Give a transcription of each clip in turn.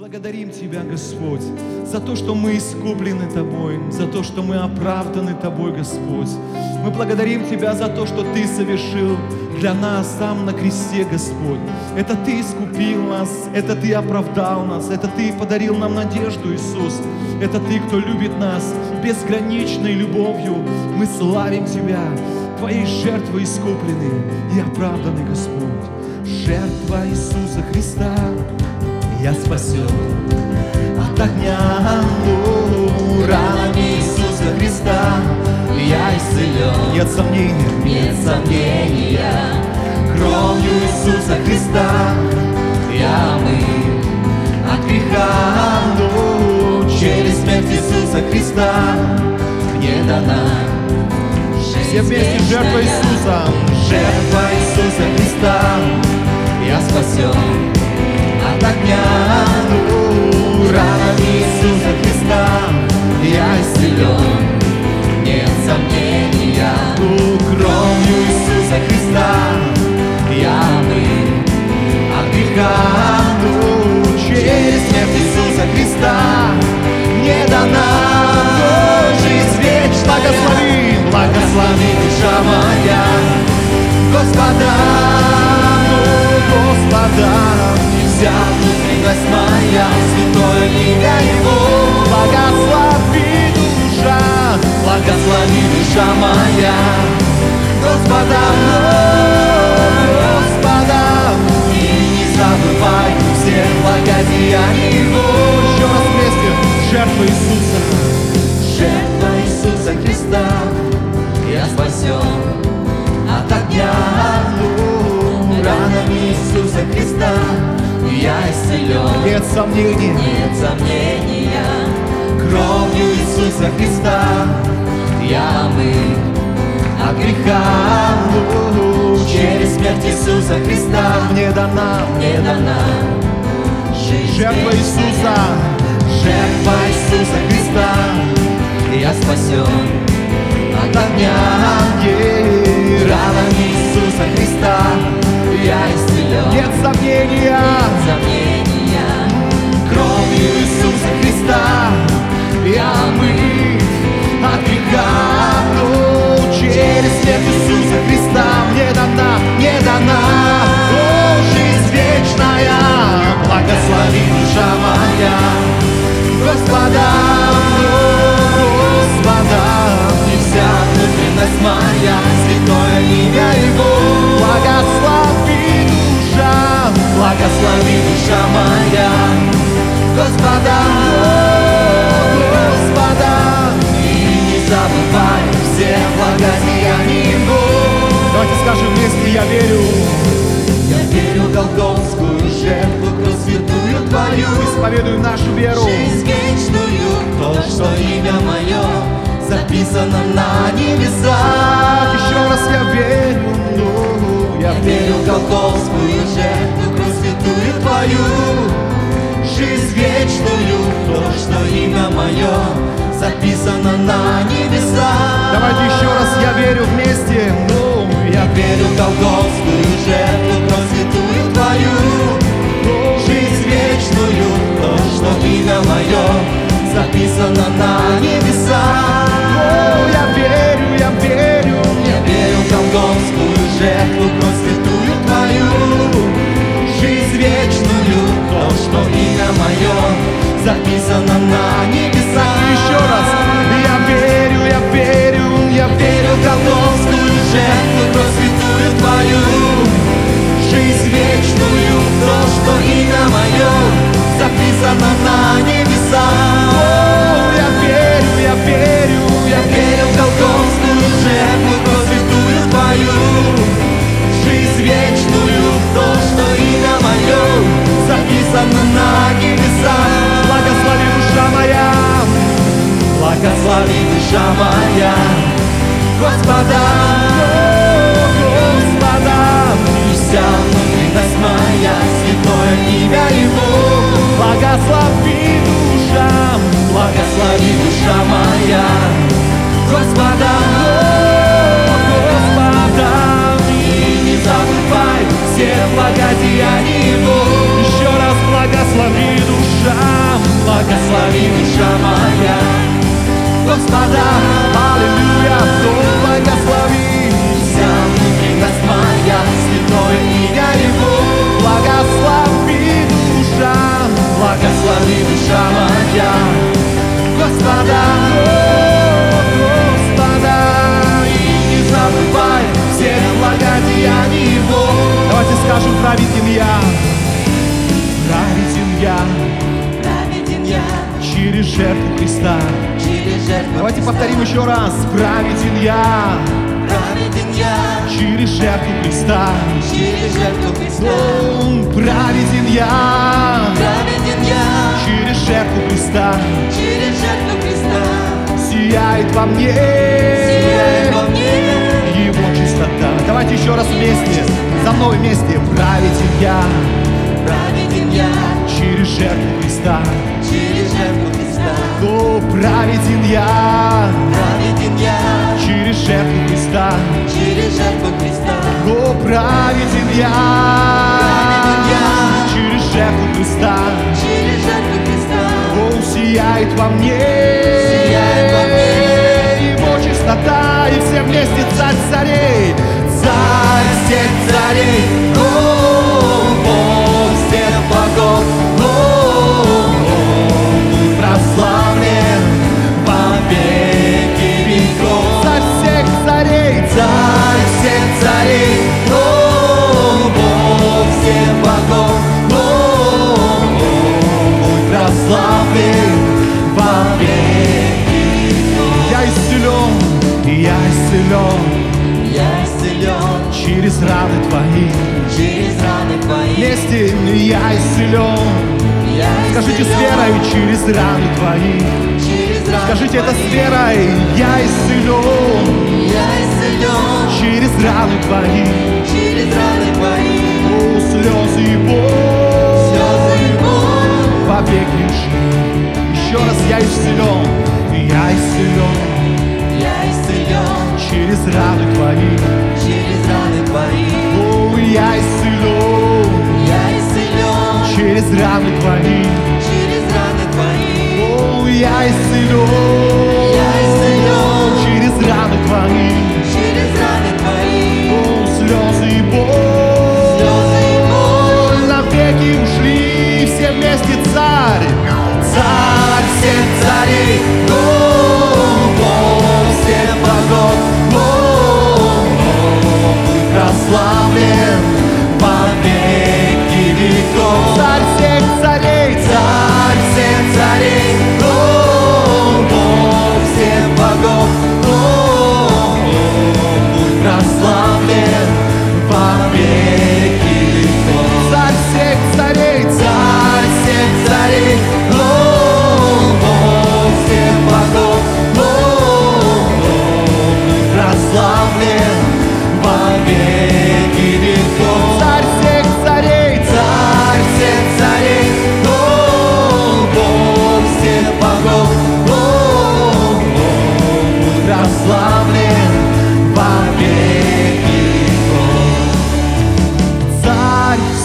благодарим Тебя, Господь, за то, что мы искуплены Тобой, за то, что мы оправданы Тобой, Господь. Мы благодарим Тебя за то, что Ты совершил для нас там на кресте, Господь. Это Ты искупил нас, это Ты оправдал нас, это Ты подарил нам надежду, Иисус. Это Ты, кто любит нас безграничной любовью. Мы славим Тебя, Твоей жертвой искуплены и оправданы, Господь. Жертва Иисуса Христа я спасен от огня ну, ранами Иисуса Христа я исцелен. Нет сомнений, нет сомнения, кровью Иисуса Христа я мы от греха, ну, через смерть Иисуса Христа мне дана. Все вместе жертва Иисуса, жертва Иисуса Христа, я спасен огня, ну, ранами Иисуса Христа я исцелен. Нет сомнения, кровью Иисуса Христа благодеяния Его. Еще раз вместе, жертва Иисуса, жертва Иисуса Христа, я спасен от огня, ну, ранами Иисуса Христа. Я исцелен. Нет сомнений, нет сомнения, кровью Иисуса Христа. Я мы от греха, через смерть Иисуса Христа. Мне дана, мне дана жизнь жертва Иисуса, жертва Иисуса Христа мое записано на небесах. Давайте еще раз, я верю вместе, ну, я верю в Голгофскую жертву, кровь святую Твою. Жизнь вечную, то, что имя мое записано на небесах. О, я верю, я верю, я верю в Голгофскую жертву, кровь святую Твою. Жизнь вечную, то, что имя мое записано на небесах. Господа, аллилуйя, кто благослови вся внутренность моя, святое имя Его, благослови душа, благослови душа моя, Господа, о, Господа, и не забывай всех благодеяний Его. Давайте скажем, праведен я, праведен я Праведен я через жертву Христа. Давайте повторим еще раз. Праведен я Праведен я через жертву Христа. через жертву Христа. Праведен я Праведен я через жертву Христа. через жертву Христа. Сияет во мне Сияет во мне Его чистота. Давайте еще раз вместе. За мной вместе. Праведен я Праведен я через жертву Христа. через жертву Христа. О, праведен я Праведен я через жертву Христа. через жертву Христа. О, праведен я Праведен я через жертву Христа. через жертву Христа. О, сияет во мне Сияет во мне Его чистота и все вместе царь царей Царь всех царей веки Я исцелен, через раны Твои через раны Твои. Вместе я исцелен Скажите с верой через раны Твои Скажите это с верой Я исцелен через раны Твои через раны Твои. О, слезы и боль ушли Еще раз я исцелен Я исцелен Я исцелен через раны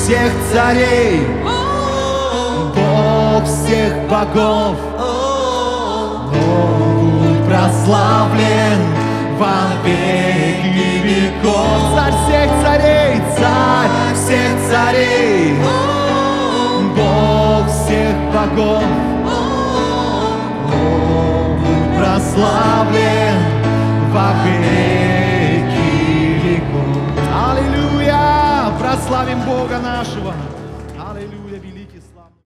всех царей, Бог всех богов, О, будь прославлен во веки Бог. Царь всех царей, царь всех царей, Бог всех богов, будь прославлен во веки веков. Аллилуйя! Прославим Бога нашего!